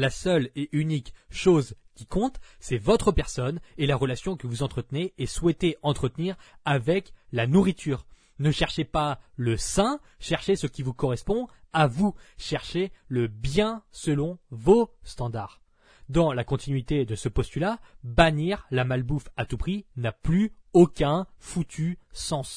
La seule et unique chose qui compte, c'est votre personne et la relation que vous entretenez et souhaitez entretenir avec la nourriture. Ne cherchez pas le sain, cherchez ce qui vous correspond à vous. Cherchez le bien selon vos standards. Dans la continuité de ce postulat, bannir la malbouffe à tout prix n'a plus aucun foutu sens.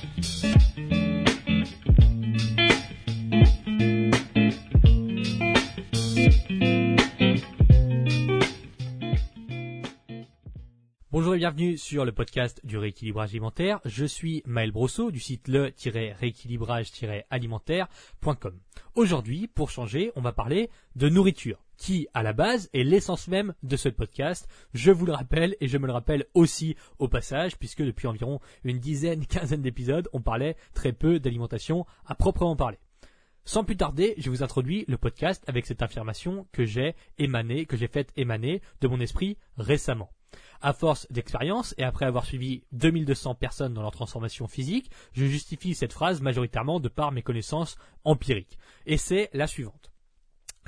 Bienvenue sur le podcast du rééquilibrage alimentaire. Je suis Maël Brosseau du site le-rééquilibrage-alimentaire.com. Aujourd'hui, pour changer, on va parler de nourriture, qui à la base est l'essence même de ce podcast. Je vous le rappelle et je me le rappelle aussi au passage, puisque depuis environ une dizaine, quinzaine d'épisodes, on parlait très peu d'alimentation à proprement parler. Sans plus tarder, je vous introduis le podcast avec cette affirmation que j'ai émanée, que j'ai faite émaner de mon esprit récemment. À force d'expérience et après avoir suivi 2200 personnes dans leur transformation physique, je justifie cette phrase majoritairement de par mes connaissances empiriques. Et c'est la suivante.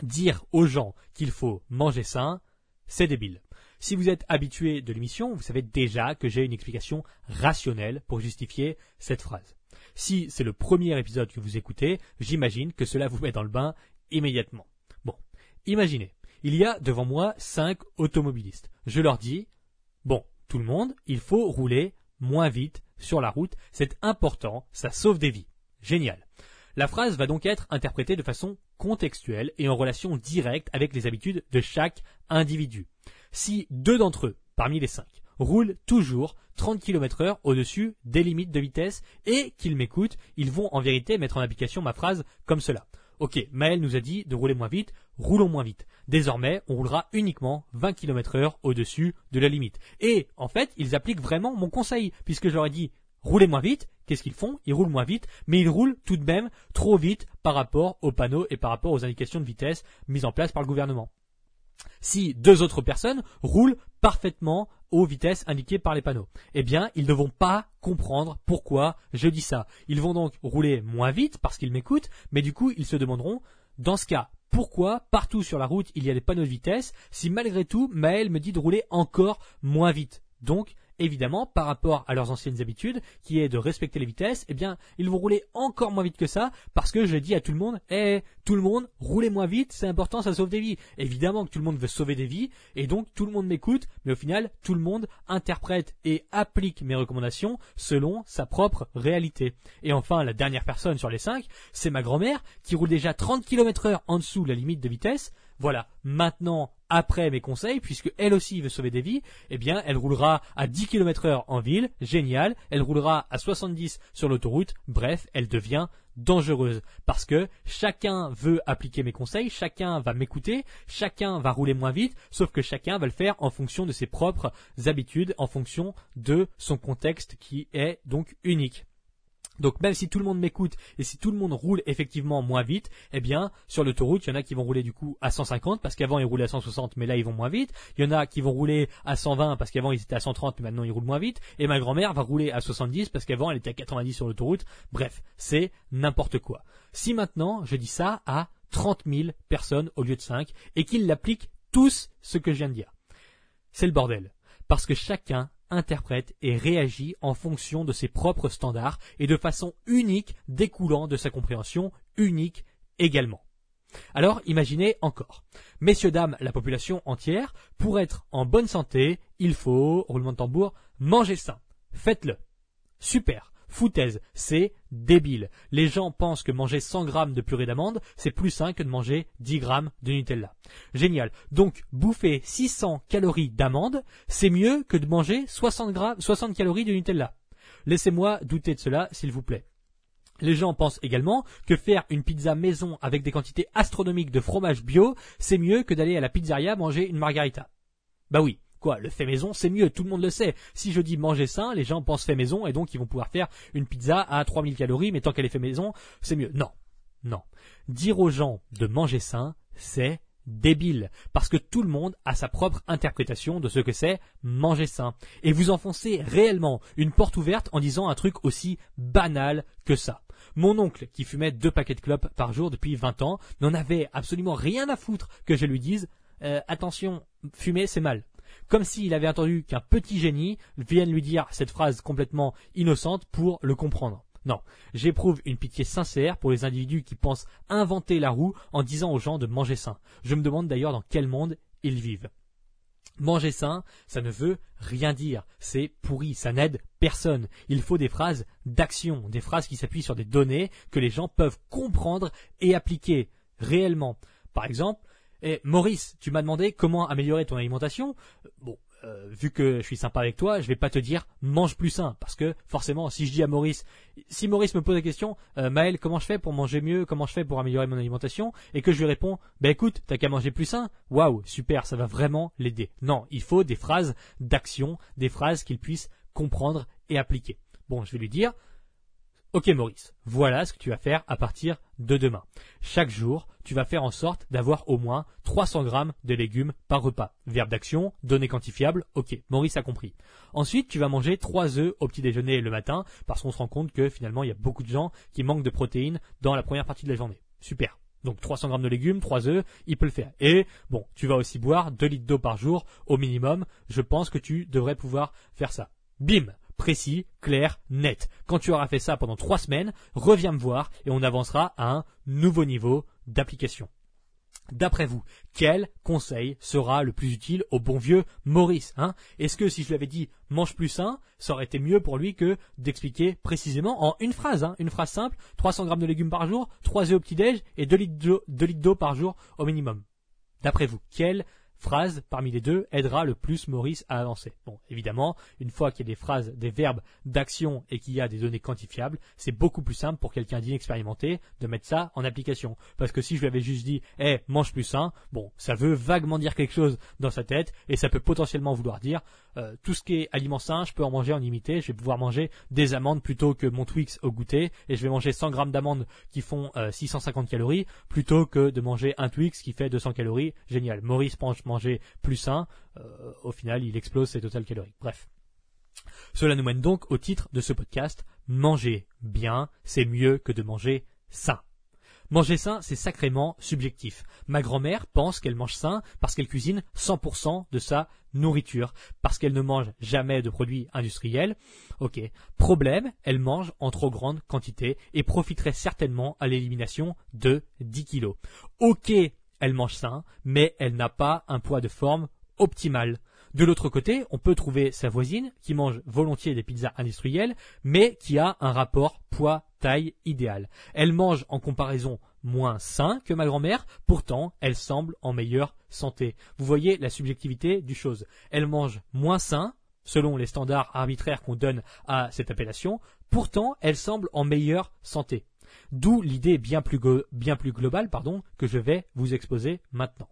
Dire aux gens qu'il faut manger sain, c'est débile. Si vous êtes habitué de l'émission, vous savez déjà que j'ai une explication rationnelle pour justifier cette phrase. Si c'est le premier épisode que vous écoutez, j'imagine que cela vous met dans le bain immédiatement. Bon, imaginez, il y a devant moi cinq automobilistes. Je leur dis, bon, tout le monde, il faut rouler moins vite sur la route, c'est important, ça sauve des vies. Génial. La phrase va donc être interprétée de façon contextuelle et en relation directe avec les habitudes de chaque individu. Si deux d'entre eux, parmi les cinq, roulent toujours 30 km heure au-dessus des limites de vitesse et qu'ils m'écoutent, ils vont en vérité mettre en application ma phrase comme cela. Ok, Maël nous a dit de rouler moins vite, roulons moins vite. Désormais, on roulera uniquement 20 km heure au-dessus de la limite. Et, en fait, ils appliquent vraiment mon conseil, puisque ai dit, roulez moins vite, qu'est-ce qu'ils font? Ils roulent moins vite, mais ils roulent tout de même trop vite par rapport aux panneaux et par rapport aux indications de vitesse mises en place par le gouvernement. Si deux autres personnes roulent parfaitement aux vitesses indiquées par les panneaux, eh bien, ils ne vont pas comprendre pourquoi je dis ça. Ils vont donc rouler moins vite parce qu'ils m'écoutent, mais du coup, ils se demanderont, dans ce cas, pourquoi partout sur la route il y a des panneaux de vitesse si malgré tout Maël me dit de rouler encore moins vite? Donc, évidemment, par rapport à leurs anciennes habitudes, qui est de respecter les vitesses, eh bien, ils vont rouler encore moins vite que ça, parce que je dis à tout le monde, eh, tout le monde, roulez moins vite, c'est important, ça sauve des vies. Évidemment que tout le monde veut sauver des vies, et donc tout le monde m'écoute, mais au final, tout le monde interprète et applique mes recommandations selon sa propre réalité. Et enfin, la dernière personne sur les cinq, c'est ma grand-mère, qui roule déjà 30 km heure en dessous de la limite de vitesse, voilà, maintenant, après mes conseils, puisque elle aussi veut sauver des vies, eh bien, elle roulera à 10 km heure en ville, génial, elle roulera à 70 sur l'autoroute, bref, elle devient dangereuse. Parce que chacun veut appliquer mes conseils, chacun va m'écouter, chacun va rouler moins vite, sauf que chacun va le faire en fonction de ses propres habitudes, en fonction de son contexte qui est donc unique. Donc même si tout le monde m'écoute et si tout le monde roule effectivement moins vite, eh bien sur l'autoroute, il y en a qui vont rouler du coup à 150 parce qu'avant ils roulaient à 160 mais là ils vont moins vite. Il y en a qui vont rouler à 120 parce qu'avant ils étaient à 130 mais maintenant ils roulent moins vite. Et ma grand-mère va rouler à 70 parce qu'avant elle était à 90 sur l'autoroute. Bref, c'est n'importe quoi. Si maintenant je dis ça à 30 000 personnes au lieu de 5 et qu'ils l'appliquent tous ce que je viens de dire, c'est le bordel. Parce que chacun interprète et réagit en fonction de ses propres standards et de façon unique découlant de sa compréhension unique également. Alors imaginez encore. Messieurs, dames, la population entière, pour être en bonne santé, il faut, roulement de tambour, manger sain. Faites-le. Super foutaise, c'est débile. Les gens pensent que manger 100 grammes de purée d'amande, c'est plus sain que de manger 10 grammes de Nutella. Génial. Donc, bouffer 600 calories d'amande, c'est mieux que de manger 60 grammes, 60 calories de Nutella. Laissez-moi douter de cela, s'il vous plaît. Les gens pensent également que faire une pizza maison avec des quantités astronomiques de fromage bio, c'est mieux que d'aller à la pizzeria manger une margarita. Bah oui, Quoi, le fait maison, c'est mieux, tout le monde le sait. Si je dis manger sain, les gens pensent fait maison et donc ils vont pouvoir faire une pizza à 3000 calories, mais tant qu'elle est fait maison, c'est mieux. Non, non. Dire aux gens de manger sain, c'est débile, parce que tout le monde a sa propre interprétation de ce que c'est manger sain. Et vous enfoncez réellement une porte ouverte en disant un truc aussi banal que ça. Mon oncle, qui fumait deux paquets de clopes par jour depuis 20 ans, n'en avait absolument rien à foutre que je lui dise euh, attention, fumer c'est mal. Comme s'il avait attendu qu'un petit génie vienne lui dire cette phrase complètement innocente pour le comprendre. Non, j'éprouve une pitié sincère pour les individus qui pensent inventer la roue en disant aux gens de manger sain. Je me demande d'ailleurs dans quel monde ils vivent. Manger sain, ça ne veut rien dire. C'est pourri, ça n'aide personne. Il faut des phrases d'action, des phrases qui s'appuient sur des données que les gens peuvent comprendre et appliquer réellement. Par exemple, eh, Maurice, tu m'as demandé comment améliorer ton alimentation. Bon, euh, vu que je suis sympa avec toi, je vais pas te dire mange plus sain parce que forcément, si je dis à Maurice, si Maurice me pose la question, euh, Maël, comment je fais pour manger mieux, comment je fais pour améliorer mon alimentation, et que je lui réponds, bah écoute, t'as qu'à manger plus sain, waouh, super, ça va vraiment l'aider. Non, il faut des phrases d'action, des phrases qu'il puisse comprendre et appliquer. Bon, je vais lui dire, Ok Maurice, voilà ce que tu vas faire à partir de demain. Chaque jour, tu vas faire en sorte d'avoir au moins 300 grammes de légumes par repas. Verbe d'action, données quantifiables, ok, Maurice a compris. Ensuite, tu vas manger 3 œufs au petit déjeuner le matin, parce qu'on se rend compte que finalement, il y a beaucoup de gens qui manquent de protéines dans la première partie de la journée. Super. Donc 300 grammes de légumes, 3 œufs, il peut le faire. Et bon, tu vas aussi boire 2 litres d'eau par jour au minimum. Je pense que tu devrais pouvoir faire ça. Bim précis, clair, net. Quand tu auras fait ça pendant trois semaines, reviens me voir et on avancera à un nouveau niveau d'application. D'après vous, quel conseil sera le plus utile au bon vieux Maurice hein? Est-ce que si je lui avais dit mange plus sain, ça aurait été mieux pour lui que d'expliquer précisément en une phrase, hein, une phrase simple, 300 grammes de légumes par jour, 3 œufs au petit-déj et 2 litres d'eau par jour au minimum D'après vous, quel phrase parmi les deux aidera le plus Maurice à avancer. Bon, évidemment, une fois qu'il y a des phrases, des verbes d'action et qu'il y a des données quantifiables, c'est beaucoup plus simple pour quelqu'un d'inexpérimenté de mettre ça en application. Parce que si je lui avais juste dit, eh, mange plus sain, bon, ça veut vaguement dire quelque chose dans sa tête et ça peut potentiellement vouloir dire, euh, tout ce qui est aliment sain, je peux en manger en limité, je vais pouvoir manger des amandes plutôt que mon Twix au goûter et je vais manger 100 grammes d'amandes qui font 650 euh, calories plutôt que de manger un Twix qui fait 200 calories. Génial. Maurice mange manger plus sain, euh, au final, il explose ses totales calories. Bref. Cela nous mène donc au titre de ce podcast, manger bien, c'est mieux que de manger sain. Manger sain, c'est sacrément subjectif. Ma grand-mère pense qu'elle mange sain parce qu'elle cuisine 100% de sa nourriture, parce qu'elle ne mange jamais de produits industriels. Ok. Problème, elle mange en trop grande quantité et profiterait certainement à l'élimination de 10 kilos. Ok, elle mange sain, mais elle n'a pas un poids de forme optimal. De l'autre côté, on peut trouver sa voisine qui mange volontiers des pizzas industrielles, mais qui a un rapport poids-taille idéal. Elle mange en comparaison moins sain que ma grand-mère, pourtant elle semble en meilleure santé. Vous voyez la subjectivité du chose. Elle mange moins sain, selon les standards arbitraires qu'on donne à cette appellation, pourtant elle semble en meilleure santé. D'où l'idée bien plus, globale pardon, que je vais vous exposer maintenant.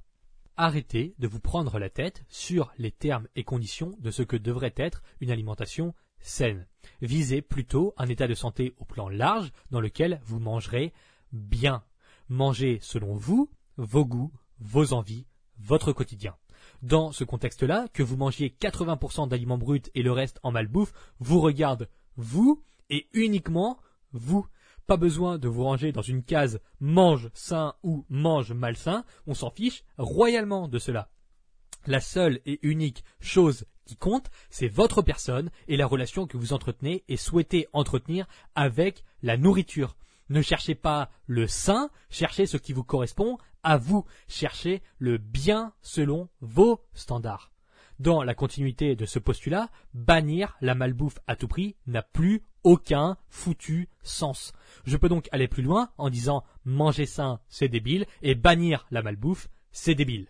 Arrêtez de vous prendre la tête sur les termes et conditions de ce que devrait être une alimentation saine. Visez plutôt un état de santé au plan large dans lequel vous mangerez bien. Mangez selon vous, vos goûts, vos envies, votre quotidien. Dans ce contexte-là, que vous mangiez 80% d'aliments bruts et le reste en malbouffe, vous regarde vous et uniquement vous. Pas besoin de vous ranger dans une case mange sain ou mange malsain, on s'en fiche royalement de cela. La seule et unique chose qui compte, c'est votre personne et la relation que vous entretenez et souhaitez entretenir avec la nourriture. Ne cherchez pas le sain, cherchez ce qui vous correspond à vous, cherchez le bien selon vos standards. Dans la continuité de ce postulat, bannir la malbouffe à tout prix n'a plus aucun foutu sens. Je peux donc aller plus loin en disant manger sain, c'est débile, et bannir la malbouffe, c'est débile.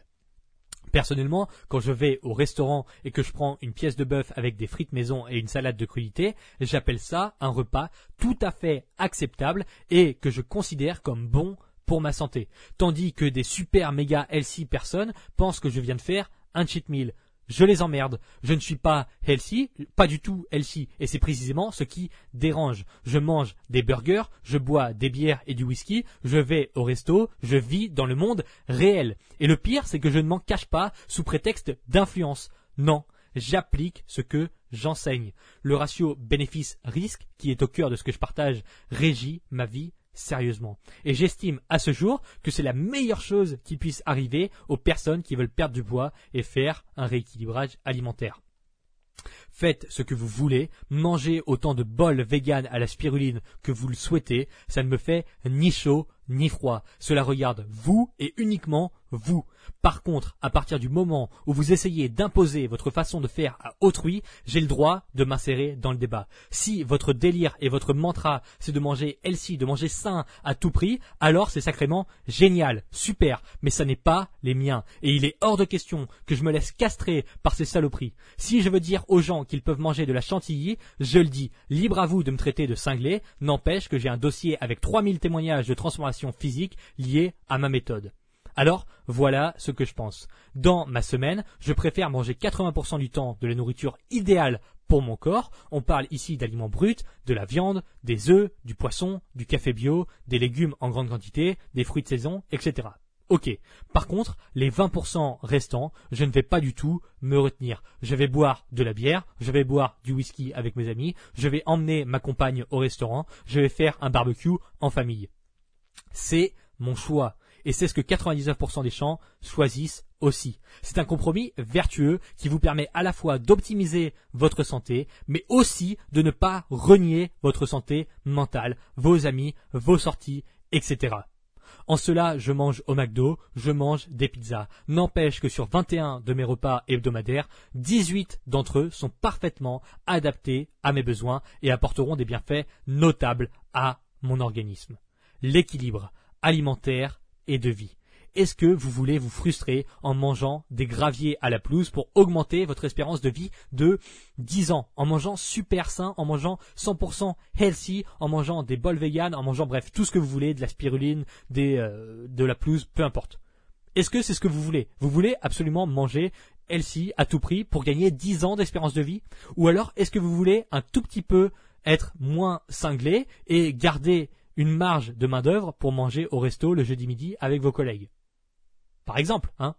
Personnellement, quand je vais au restaurant et que je prends une pièce de bœuf avec des frites maison et une salade de crudités, j'appelle ça un repas tout à fait acceptable et que je considère comme bon pour ma santé. Tandis que des super méga healthy personnes pensent que je viens de faire un cheat meal. Je les emmerde. Je ne suis pas healthy, pas du tout healthy, et c'est précisément ce qui dérange. Je mange des burgers, je bois des bières et du whisky, je vais au resto, je vis dans le monde réel. Et le pire, c'est que je ne m'en cache pas sous prétexte d'influence. Non, j'applique ce que j'enseigne. Le ratio bénéfice-risque, qui est au cœur de ce que je partage, régit ma vie sérieusement. Et j'estime à ce jour que c'est la meilleure chose qui puisse arriver aux personnes qui veulent perdre du poids et faire un rééquilibrage alimentaire. Faites ce que vous voulez, mangez autant de bols vegan à la spiruline que vous le souhaitez, ça ne me fait ni chaud ni froid. Cela regarde vous et uniquement vous. Par contre, à partir du moment où vous essayez d'imposer votre façon de faire à autrui, j'ai le droit de m'insérer dans le débat. Si votre délire et votre mantra, c'est de manger healthy, de manger sain à tout prix, alors c'est sacrément génial, super, mais ça n'est pas les miens. Et il est hors de question que je me laisse castrer par ces saloperies. Si je veux dire aux gens qu'ils peuvent manger de la chantilly, je le dis, libre à vous de me traiter de cinglé, n'empêche que j'ai un dossier avec 3000 témoignages de transformation physique liés à ma méthode. Alors, voilà ce que je pense. Dans ma semaine, je préfère manger 80% du temps de la nourriture idéale pour mon corps. On parle ici d'aliments bruts, de la viande, des œufs, du poisson, du café bio, des légumes en grande quantité, des fruits de saison, etc. Ok. Par contre, les 20% restants, je ne vais pas du tout me retenir. Je vais boire de la bière, je vais boire du whisky avec mes amis, je vais emmener ma compagne au restaurant, je vais faire un barbecue en famille. C'est mon choix et c'est ce que 99% des gens choisissent aussi. C'est un compromis vertueux qui vous permet à la fois d'optimiser votre santé, mais aussi de ne pas renier votre santé mentale, vos amis, vos sorties, etc. En cela, je mange au McDo, je mange des pizzas. N'empêche que sur 21 de mes repas hebdomadaires, 18 d'entre eux sont parfaitement adaptés à mes besoins et apporteront des bienfaits notables à mon organisme. L'équilibre alimentaire et de vie. Est-ce que vous voulez vous frustrer en mangeant des graviers à la pelouse pour augmenter votre espérance de vie de 10 ans, en mangeant super sain, en mangeant 100% healthy, en mangeant des bols vegan, en mangeant bref tout ce que vous voulez, de la spiruline, des, euh, de la pelouse, peu importe. Est-ce que c'est ce que vous voulez? Vous voulez absolument manger healthy à tout prix pour gagner 10 ans d'espérance de vie? Ou alors est-ce que vous voulez un tout petit peu être moins cinglé et garder une marge de main-d'œuvre pour manger au resto le jeudi midi avec vos collègues. Par exemple, hein.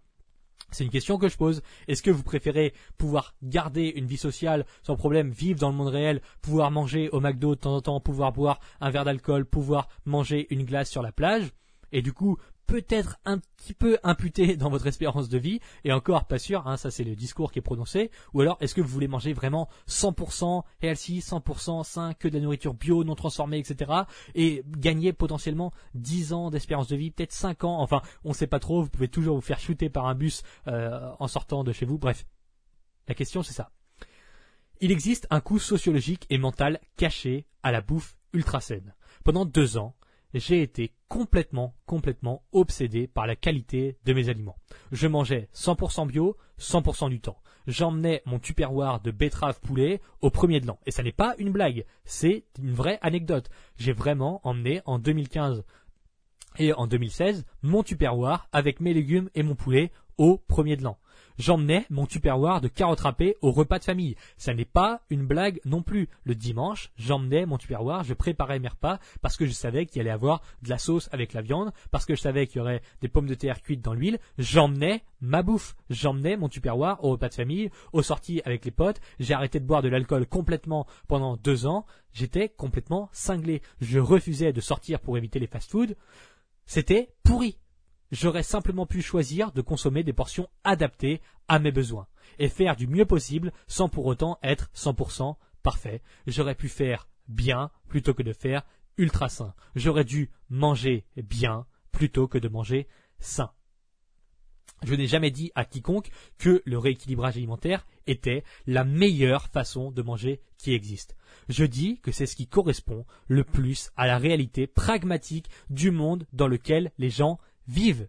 C'est une question que je pose. Est-ce que vous préférez pouvoir garder une vie sociale sans problème, vivre dans le monde réel, pouvoir manger au McDo de temps en temps, pouvoir boire un verre d'alcool, pouvoir manger une glace sur la plage, et du coup peut-être un petit peu imputé dans votre espérance de vie, et encore pas sûr, hein, ça c'est le discours qui est prononcé, ou alors est-ce que vous voulez manger vraiment 100% healthy, 100% sain, que de la nourriture bio, non transformée, etc., et gagner potentiellement 10 ans d'espérance de vie, peut-être 5 ans, enfin on sait pas trop, vous pouvez toujours vous faire shooter par un bus euh, en sortant de chez vous, bref. La question c'est ça. Il existe un coût sociologique et mental caché à la bouffe ultra saine. Pendant deux ans, j'ai été complètement, complètement obsédé par la qualité de mes aliments. Je mangeais 100% bio, 100% du temps. J'emmenais mon tupperware de betterave poulet au premier de l'an. Et ça n'est pas une blague, c'est une vraie anecdote. J'ai vraiment emmené en 2015 et en 2016 mon tupperware avec mes légumes et mon poulet au premier de l'an j'emmenais mon tupperware de carottes râpées au repas de famille. Ça n'est pas une blague non plus. Le dimanche, j'emmenais mon tupperware, je préparais mes repas parce que je savais qu'il allait avoir de la sauce avec la viande, parce que je savais qu'il y aurait des pommes de terre cuites dans l'huile. J'emmenais ma bouffe. J'emmenais mon tupperware au repas de famille, aux sorties avec les potes. J'ai arrêté de boire de l'alcool complètement pendant deux ans. J'étais complètement cinglé. Je refusais de sortir pour éviter les fast-foods. C'était pourri j'aurais simplement pu choisir de consommer des portions adaptées à mes besoins et faire du mieux possible sans pour autant être 100% parfait. J'aurais pu faire bien plutôt que de faire ultra sain. J'aurais dû manger bien plutôt que de manger sain. Je n'ai jamais dit à quiconque que le rééquilibrage alimentaire était la meilleure façon de manger qui existe. Je dis que c'est ce qui correspond le plus à la réalité pragmatique du monde dans lequel les gens vivent.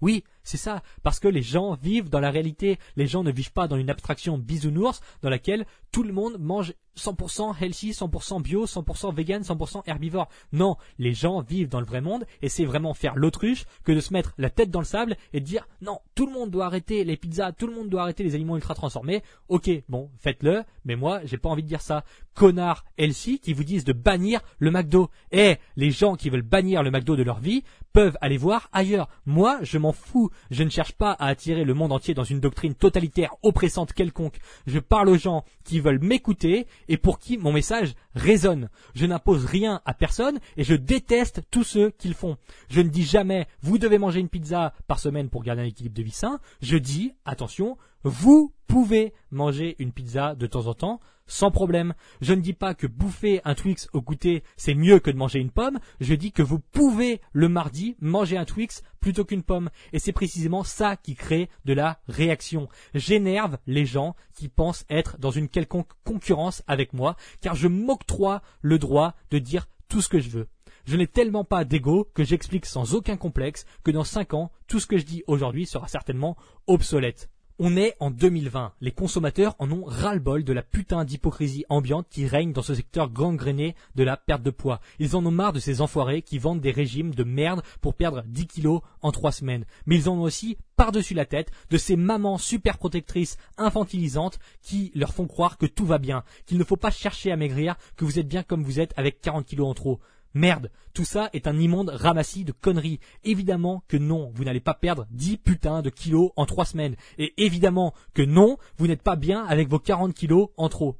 Oui, c'est ça. Parce que les gens vivent dans la réalité. Les gens ne vivent pas dans une abstraction bisounours dans laquelle tout le monde mange 100% healthy, 100% bio, 100% vegan, 100% herbivore. Non, les gens vivent dans le vrai monde et c'est vraiment faire l'autruche que de se mettre la tête dans le sable et de dire non, tout le monde doit arrêter les pizzas, tout le monde doit arrêter les aliments ultra transformés. Ok, bon, faites-le, mais moi, j'ai pas envie de dire ça. Connard healthy qui vous disent de bannir le McDo. Eh, les gens qui veulent bannir le McDo de leur vie peuvent aller voir ailleurs. Moi, je m'en fous. Je ne cherche pas à attirer le monde entier dans une doctrine totalitaire oppressante quelconque. Je parle aux gens qui veulent m'écouter et pour qui mon message résonne. Je n'impose rien à personne et je déteste tous ceux qui le font. Je ne dis jamais vous devez manger une pizza par semaine pour garder un équilibre de vie sain. Je dis attention, vous pouvez manger une pizza de temps en temps sans problème. Je ne dis pas que bouffer un Twix au goûter c'est mieux que de manger une pomme. Je dis que vous pouvez le mardi manger un Twix plutôt qu'une pomme. Et c'est précisément ça qui crée de la réaction. J'énerve les gens qui pensent être dans une quelconque concurrence avec moi car je m'octroie le droit de dire tout ce que je veux. Je n'ai tellement pas d'ego que j'explique sans aucun complexe que dans 5 ans, tout ce que je dis aujourd'hui sera certainement obsolète. On est en 2020. Les consommateurs en ont ras-le-bol de la putain d'hypocrisie ambiante qui règne dans ce secteur gangréné de la perte de poids. Ils en ont marre de ces enfoirés qui vendent des régimes de merde pour perdre 10 kilos en 3 semaines. Mais ils en ont aussi par-dessus la tête de ces mamans super protectrices infantilisantes qui leur font croire que tout va bien, qu'il ne faut pas chercher à maigrir, que vous êtes bien comme vous êtes avec 40 kilos en trop. Merde, tout ça est un immonde ramassis de conneries. Évidemment que non, vous n'allez pas perdre 10 putains de kilos en 3 semaines. Et évidemment que non, vous n'êtes pas bien avec vos 40 kilos en trop.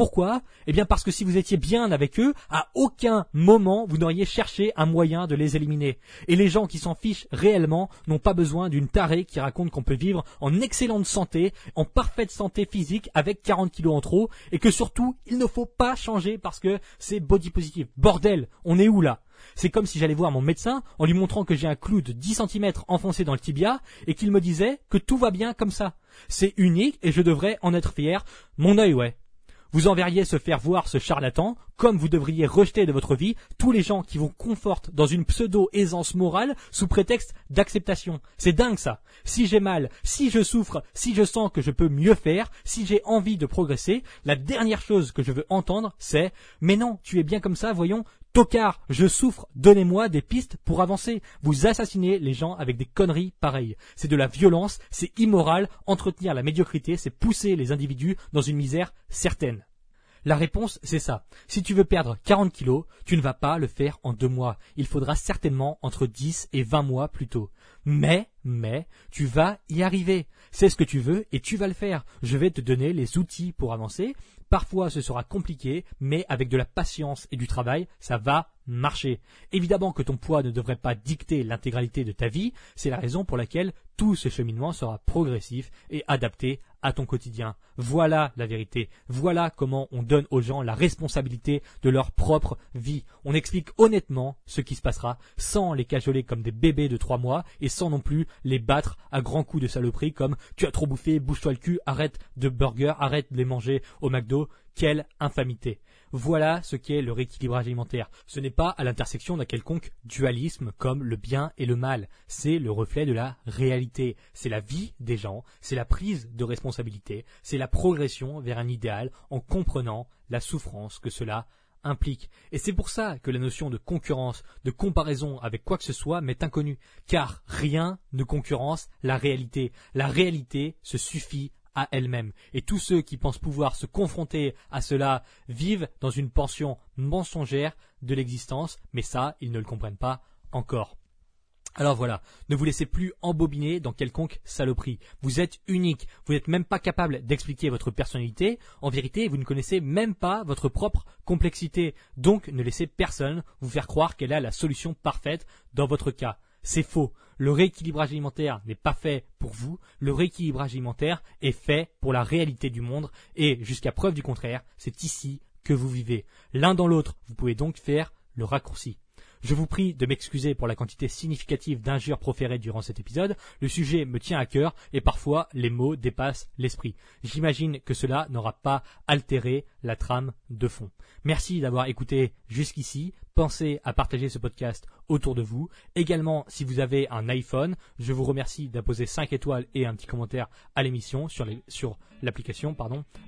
Pourquoi Eh bien parce que si vous étiez bien avec eux, à aucun moment vous n'auriez cherché un moyen de les éliminer. Et les gens qui s'en fichent réellement n'ont pas besoin d'une tarée qui raconte qu'on peut vivre en excellente santé, en parfaite santé physique avec 40 kilos en trop, et que surtout il ne faut pas changer parce que c'est body positive. Bordel, on est où là? C'est comme si j'allais voir mon médecin en lui montrant que j'ai un clou de 10 cm enfoncé dans le tibia et qu'il me disait que tout va bien comme ça. C'est unique et je devrais en être fier. Mon œil, ouais. Vous enverriez se faire voir ce charlatan, comme vous devriez rejeter de votre vie tous les gens qui vous confortent dans une pseudo-aisance morale sous prétexte d'acceptation. C'est dingue ça. Si j'ai mal, si je souffre, si je sens que je peux mieux faire, si j'ai envie de progresser, la dernière chose que je veux entendre, c'est Mais non, tu es bien comme ça, voyons, Tocard, je souffre, donnez-moi des pistes pour avancer. Vous assassinez les gens avec des conneries pareilles. C'est de la violence, c'est immoral, entretenir la médiocrité, c'est pousser les individus dans une misère certaine. La réponse, c'est ça. Si tu veux perdre 40 kilos, tu ne vas pas le faire en deux mois. Il faudra certainement entre 10 et 20 mois plus tôt. Mais, mais, tu vas y arriver. C'est ce que tu veux et tu vas le faire. Je vais te donner les outils pour avancer. Parfois ce sera compliqué, mais avec de la patience et du travail, ça va marcher. Évidemment que ton poids ne devrait pas dicter l'intégralité de ta vie, c'est la raison pour laquelle tout ce cheminement sera progressif et adapté à ton quotidien. Voilà la vérité. Voilà comment on donne aux gens la responsabilité de leur propre vie. On explique honnêtement ce qui se passera sans les cajoler comme des bébés de trois mois et sans non plus les battre à grands coups de saloperie comme tu as trop bouffé, bouge-toi le cul, arrête de burgers, arrête de les manger au McDo. Quelle infamité. Voilà ce qu'est le rééquilibrage alimentaire. Ce n'est pas à l'intersection d'un quelconque dualisme comme le bien et le mal. C'est le reflet de la réalité. C'est la vie des gens, c'est la prise de responsabilité, c'est la progression vers un idéal en comprenant la souffrance que cela implique. Et c'est pour ça que la notion de concurrence, de comparaison avec quoi que ce soit m'est inconnue, car rien ne concurrence la réalité. La réalité se suffit à elle-même. Et tous ceux qui pensent pouvoir se confronter à cela vivent dans une pension mensongère de l'existence, mais ça, ils ne le comprennent pas encore. Alors voilà, ne vous laissez plus embobiner dans quelconque saloperie. Vous êtes unique, vous n'êtes même pas capable d'expliquer votre personnalité. En vérité, vous ne connaissez même pas votre propre complexité. Donc ne laissez personne vous faire croire qu'elle a la solution parfaite dans votre cas. C'est faux. Le rééquilibrage alimentaire n'est pas fait pour vous. Le rééquilibrage alimentaire est fait pour la réalité du monde. Et jusqu'à preuve du contraire, c'est ici que vous vivez. L'un dans l'autre, vous pouvez donc faire le raccourci. Je vous prie de m'excuser pour la quantité significative d'injures proférées durant cet épisode. Le sujet me tient à cœur et parfois les mots dépassent l'esprit. J'imagine que cela n'aura pas altéré la trame de fond. Merci d'avoir écouté jusqu'ici pensez à partager ce podcast autour de vous. Également, si vous avez un iPhone, je vous remercie d'apposer 5 étoiles et un petit commentaire à l'émission sur l'application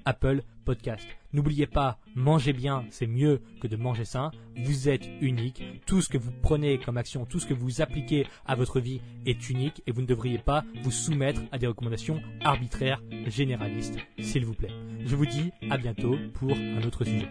Apple Podcast. N'oubliez pas, mangez bien, c'est mieux que de manger sain. Vous êtes unique. Tout ce que vous prenez comme action, tout ce que vous appliquez à votre vie est unique et vous ne devriez pas vous soumettre à des recommandations arbitraires, généralistes, s'il vous plaît. Je vous dis à bientôt pour un autre sujet.